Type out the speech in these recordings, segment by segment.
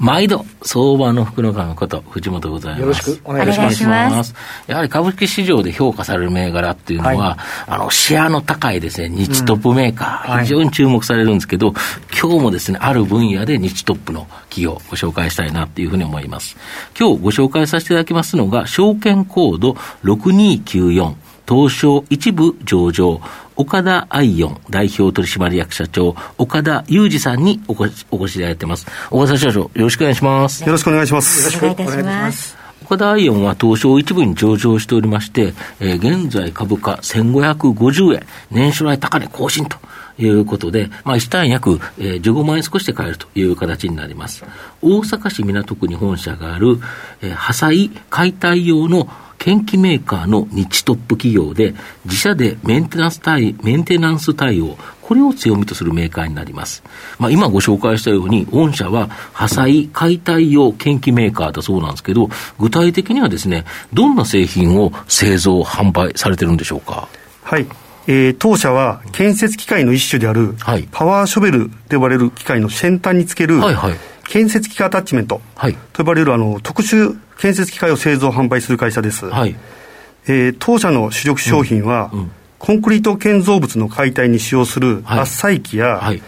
毎度、相場の福の神こと藤本でございます。よろしくお願いします。ますやはり株式市場で評価される銘柄っていうのは、はい、あの、シェアの高いですね、日トップメーカー、うん、非常に注目されるんですけど、はい、今日もですね、ある分野で日トップの企業をご紹介したいなっていうふうに思います。今日ご紹介させていただきますのが、証券コード6294。東証一部上場、岡田愛音代表取締役社長、岡田裕二さんにお越しお越しいただいてます。岡田社長、よろしくお願いします。よろしくお願いします。よろしくお願いいたします。岡田アイオンは東証一部に上場しておりまして、えー、現在株価1550円、年初来高値更新ということで、まあ、1単位約、えー、15万円少しで買えるという形になります。大阪市港区に本社がある、えー、破砕解体用の研機メーカーの日トップ企業で、自社でメンテナンス対メンテナンス対応、これを強みとするメーカーになります。まあ、今ご紹介したように、御社は破砕解体用研機メーカーだそうなんですけど、具体的にはですね、どんな製品を製造、販売されてるんでしょうか？はい。えー、当社は建設機械の一種である、はい、パワーショベルと呼ばれる機械の先端につける、はいはい、建設機械アタッチメントと呼ばれるあの特殊建設機械を製造販売する会社です。はい、えー、当社の主力商品は、うんうん、コンクリート建造物の解体に使用する圧砕機や、はい、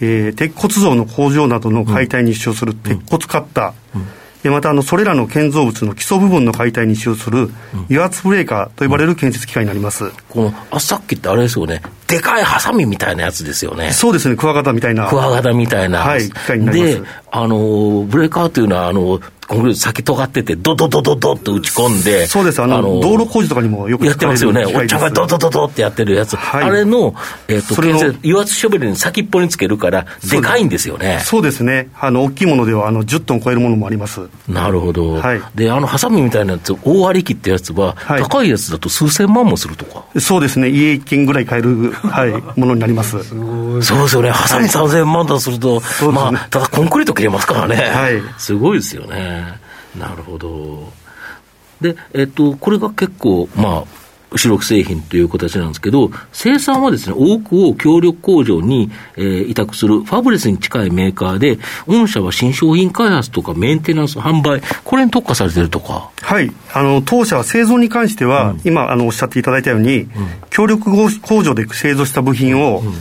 えー、鉄骨造の工場などの解体に使用する鉄骨カッター、うんまたあのそれらの建造物の基礎部分の解体に使用する油圧ブレーカーと呼ばれる建設機械になります、このあさっきってあれですよね。でかいハサミみたいなやつですよね。そうですね。クワガタみたいな。クワガタみたいな、はい、機械になります。であのブレーカーというのはあのコンクリート先尖ってて、ドドドドドって打ち込んで、そうです、あの、あの道路工事とかにもよくやってますよね、おっちゃんがドドドドってやってるやつ、はい、あれの、えっ、ー、と、油圧ショベルに先っぽにつけるから、でかいんですよね。そうですね、あの大きいものではあの10トン超えるものもあります。なるほど。はい、で、あの、ハサミみたいなやつ、大割り機ってやつは、はい、高いやつだと数千万もするとか。そうですね、家一軒ぐらい買える、はい、ものになります。すそうですよね、ハサミ3000万だとすると、はい、まあ、ただコンクリート切れますからね。はい。すごいですよね。なるほど。で、えっと、これが結構、まあ、主力製品という形なんですけど、生産はですね、多くを協力工場に、えー、委託するファブレスに近いメーカーで、御社は新商品開発とかメンテナンス、販売、これに特化されてるとか。はい。あの、当社は製造に関しては、うん、今、あの、おっしゃっていただいたように、うん、協力工場で製造した部品を、うん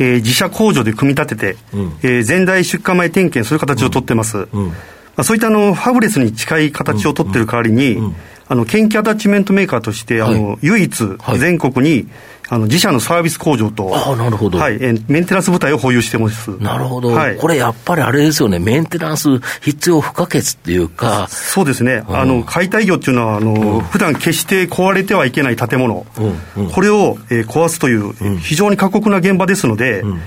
えー、自社工場で組み立てて、うん、えー、前代出荷前点検、そういう形を取ってます。うんまあ、そういったあのファブレスに近い形を取ってる代わりに、あの研究アタッチメントメーカーとして、あの唯一、全国に、あの自社のサービス工場と、あなるほど、はい、メンテナンス部隊を保有してます。なるほど、はい、これやっぱりあれですよね、メンテナンス必要不可欠っていうか、そうですね、あの解体業っていうのは、あの、うん、普段決して壊れてはいけない建物、うんうん、これを、えー、壊すという、非常に過酷な現場ですので、うん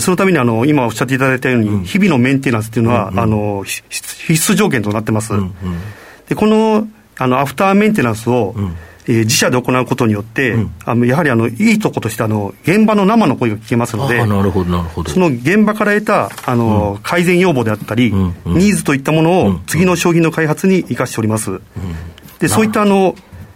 そのためにあの今おっしゃっていただいたように、日々のメンテナンスというのは、あの必須条件となってます。でこのあのアフターメンテナンスを、えー、自社で行うことによって、うん、あのやはりあのいいとことしてあの、現場の生の声が聞けますので、なるほどなるほど。その現場から得たあの、うん、改善要望であったり、うんうん、ニーズといったものを次の商品の開発に生かしております。でそういったあの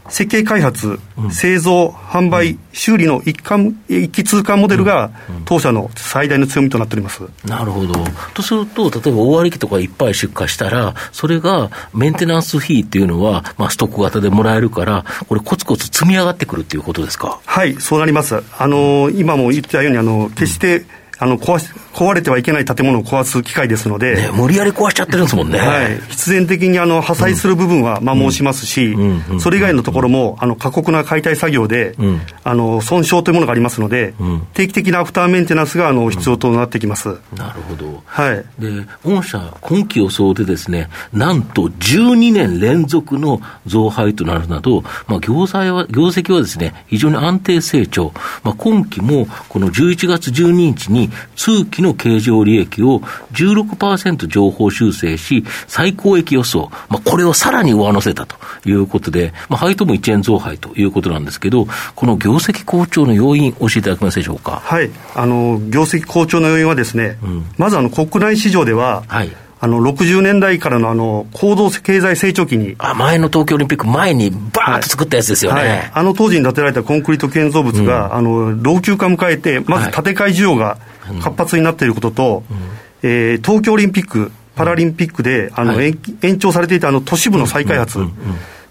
設計開発、製造、販売、修理の一貫一気通貫モデルが、当社の最大の強みとなっておりますなるほど。とすると、例えば大割機とかいっぱい出荷したら、それがメンテナンス費っていうのは、まあ、ストック型でもらえるから、これ、コツコツ積み上がってくるっていうことですか？はい、そうなります。あの今も言ったように、あの決して、あの壊し壊れてはいけない建物を壊す機械ですので、ね、無理やり壊しちゃってるんですもんね、はい、必然的にあの破砕する部分は摩耗しますし、それ以外のところもあの過酷な解体作業で、うん、あの損傷というものがありますので、うん、定期的なアフターメンテナンスがあの必要となってきます、なるほど、はい、で御社、今期予想でですね、なんと12年連続の増配となるなど、まあ、業績は業績はですね非常に安定成長、まあ、今期もこの11月12日にに、通期の経常利益を16%情報修正し、最高益予想、まあ、これをさらに上乗せたということで、まあ、配当も1円増配ということなんですけど、この業績好調の要因、教えていただけますでしょうか？はい、あの業績好調の要因はですね、うん、まずあの国内市場では、はい。あの60年代からのあの高度経済成長期にあ前の東京オリンピック前にバーッと作ったやつですよね、はい。はい、あの当時に建てられたコンクリート建造物が、うん、あの老朽化を迎えてまず建て替え需要が活発になっていることと、うん、えー、東京オリンピックパラリンピックであの、はい、延長されていたあの都市部の再開発、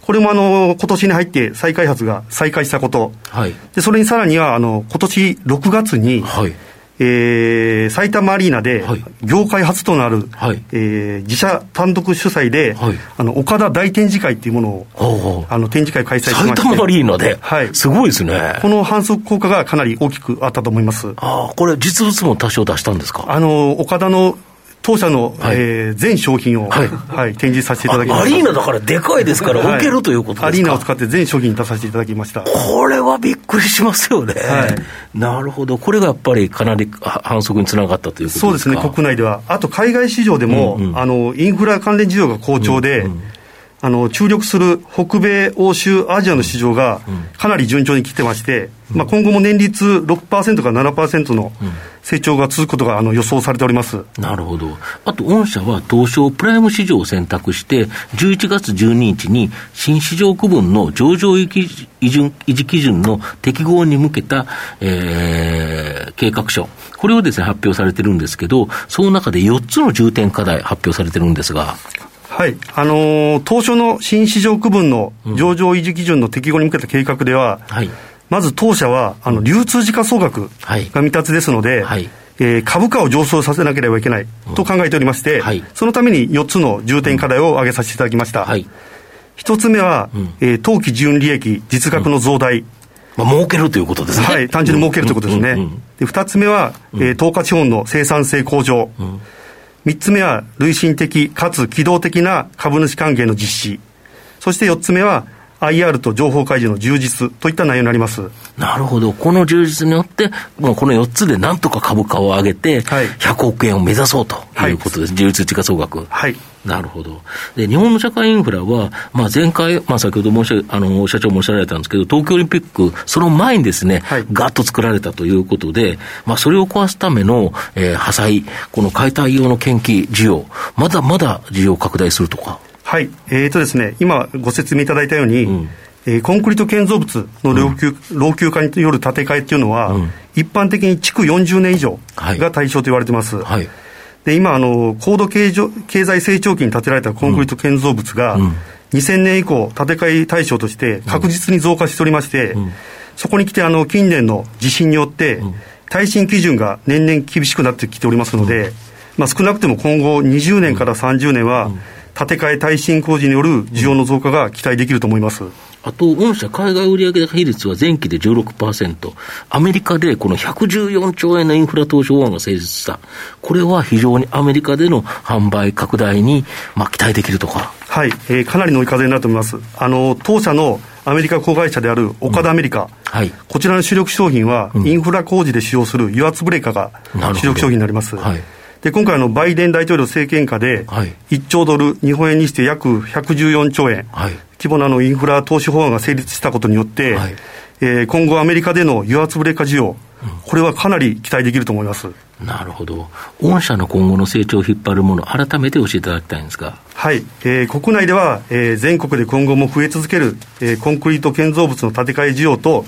これもあの今年に入って再開発が再開したこと、はい、でそれにさらにはあの今年6月に、はいえー、埼玉アリーナで、業界初となる、はい、えー、自社単独主催で、はい、あの岡田大展示会っていうものを、はあ、あの展示会開催しまして。埼玉アリーナで、はい、すごいですね。この反則効果がかなり大きくあったと思います。あこれ実物も多少出したんですか？あの岡田の当社の、はい、えー、全商品を、はい、はい、展示させていただきました。アリーナだからでかいですから、置けるということですか、アリーナを使って全商品出させていただきました。これはびっくりしますよね、はい、なるほど、これがやっぱりかなり反則につながったということですか？そうですね、国内では、あと海外市場でも、うんうん、あのインフラ関連需要が好調で、うんうんあの注力する北米、欧州、アジアの市場がかなり順調に来てまして、うん、まあ、今後も年率6%から7%の成長が続くことがあの予想されております。なるほど、あと御社は東証プライム市場を選択して、11月12日に新市場区分の上場維持基準の適合に向けた、えー、計画書、これをです、ね、発表されてるんですけど、その中で4つの重点課題発表されてるんですが。はい、あのー、当初の新市場区分の上場維持基準の適合に向けた計画では、うんはい、まず当社はあの流通時価総額が未達ですので、はい、えー、株価を上昇させなければいけないと考えておりまして、うんはい、そのために4つの重点課題を挙げさせていただきました。はい、1つ目は、うん、えー、当期純利益、実額の増大。まあ、儲けるということですね。はい、単純に儲けるということですね。で2つ目は、えー、投下資本の生産性向上。うん3つ目は、累進的かつ機動的な株主還元の実施。そして4つ目は、IR と情報開示の充実といった内容になりますなるほど、この充実によって、もうこの4つでなんとか株価を上げて、100億円を目指そうということです、はい、充実地価総額。はいなるほど。で、日本の社会インフラは、まあ、前回、まあ、先ほど申しあの、社長もおっしゃられたんですけど、東京オリンピック、その前にですね、はい、ガッと作られたということで、まあ、それを壊すための、えー、破砕、この解体用の研究需要、まだまだ需要拡大するとか。はい、えーとですね、今ご説明いただいたように、うん、えー、コンクリート建造物の老朽,、老朽化による建て替えっていうのは、うん、一般的に築40年以上が対象と言われてます。はい、で今あの、高度経経済成長期に建てられたコンクリート建造物が、うん、2000年以降、建て替え対象として確実に増加しておりまして、そこに来てあの近年の地震によって、耐震基準が年々厳しくなってきておりますので、まあ、少なくても今後20年から30年は、建て替え耐震工事による需要の増加が期待できると思います。あと、御社海外売上高比率は前期で16%、アメリカでこの114兆円のインフラ投資法案が成立した、これは非常にアメリカでの販売拡大に、まあ、期待できるとか。はい、えー、かなりの追い風になると思います。あの当社のアメリカ子会社である岡田アメリカ、うんはい、こちらの主力商品は、インフラ工事で使用する油圧ブレーカーが主力商品になります。はいで今回のバイデン大統領政権下で、1兆ドル、日本円にして約114兆円、はい、規模なのインフラ投資法案が成立したことによって、はい、えー、今後、アメリカでの油圧ブレーカー需要、これはかなり期待できると思います。なるほど、御社の今後の成長を引っ張るもの、改めて教えていただきたいんですが。はい、えー、国内では、えー、全国で今後も増え続ける、えー、コンクリート建造物の建て替え需要と、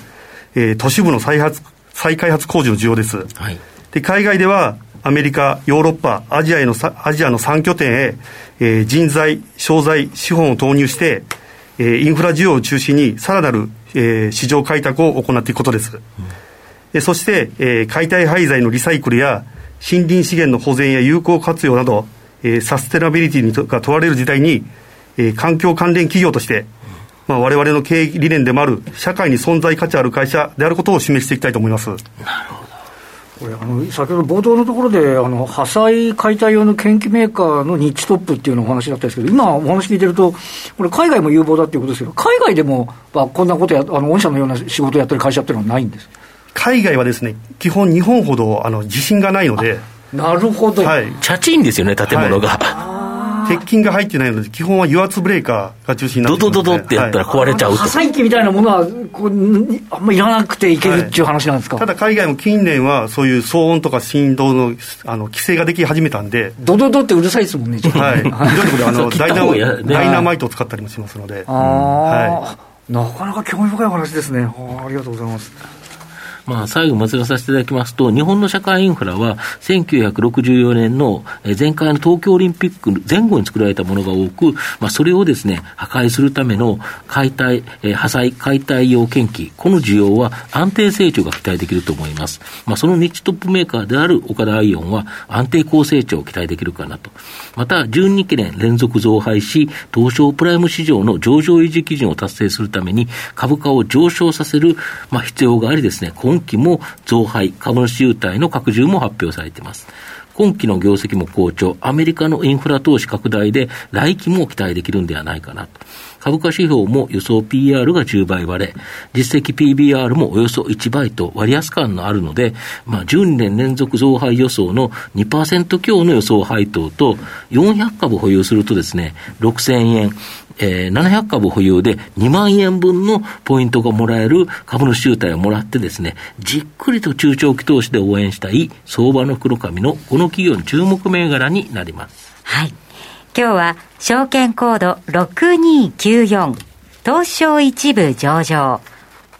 えー、都市部の再発再開発工事の需要です。はい、で海外ではアメリカ、ヨーロッパ、アジアへのアジアの3拠点へ、えー、人材、商材、資本を投入して、えー、インフラ需要を中心にさらなる、えー、市場開拓を行っていくことです。うん、そして、えー、解体廃材のリサイクルや森林資源の保全や有効活用など、えー、サステナビリティが問われる時代に、えー、環境関連企業として、まあ、我々の経営理念でもある社会に存在価値ある会社であることを示していきたいと思います。なるほどこれあの先ほど冒頭のところで、あの破砕解体用の研究メーカーのニッチトップっていうのお話だったんですけど、今、お話聞いてると、これ、海外も有望だっていうことですけど、海外でも、まあ、こんなことや、あの御社のような仕事をやってる会社っていうのはないんです海外はですね、基本日本ほどあの地震がないので、なるほど。はい。チャチンですよね、建物が。はい鉄筋が入ってないので、基本は油圧ブレーカーが中心になってドドドドってやったら壊れちゃうと。破砕機みたいなものはこう、あんまいらなくていけるっていう話なんですか、はい、ただ海外も近年は、そういう騒音とか振動のあの規制ができ始めたんで、ドドドってうるさいですもんね、はい、いろんなところであの ダイナダイナマイトを使ったりもしますので。はい、なかなか興味深い話ですね。ありがとうございます。まあ、最後まずらさせていただきますと、日本の社会インフラは、1964年の前回の東京オリンピック前後に作られたものが多く、まあ、それをですね、破壊するための解体、え破砕、解体用研機、この需要は安定成長が期待できると思います。まあ、そのニッチトップメーカーである岡田アイオンは、安定高成長を期待できるかなと。また、12期年連続増配し、東証プライム市場の上場維持基準を達成するために、株価を上昇させる、まあ、必要がありですね、今期も増配、株主優待の拡充も発表されています。今期の業績も好調、アメリカのインフラ投資拡大で来期も期待できるんではないかなと。株価指標も予想 PR が10倍割れ、実績 PBR もおよそ1倍と割安感のあるので、まあ、12年連続増配予想の2%強の予想配当と、400株保有するとですね、6000円、えー、700株保有で2万円分のポイントがもらえる株主優待をもらってですね、じっくりと中長期投資で応援したい相場の黒髪のこの企業の注目銘柄になります。はい。今日は証券コード6294東証一部上場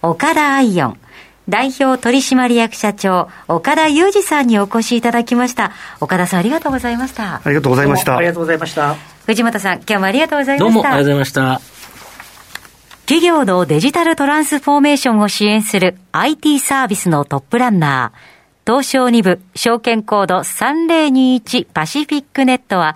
岡田アイオン代表取締役社長岡田裕二さんにお越しいただきました岡田さんありがとうございましたありがとうございましたありがとうございました藤本さん、今日もありがとうございました。どうもありがとうございました。企業のデジタルトランスフォーメーションを支援する IT サービスのトップランナー、東証2部証券コード3021パシフィックネットは、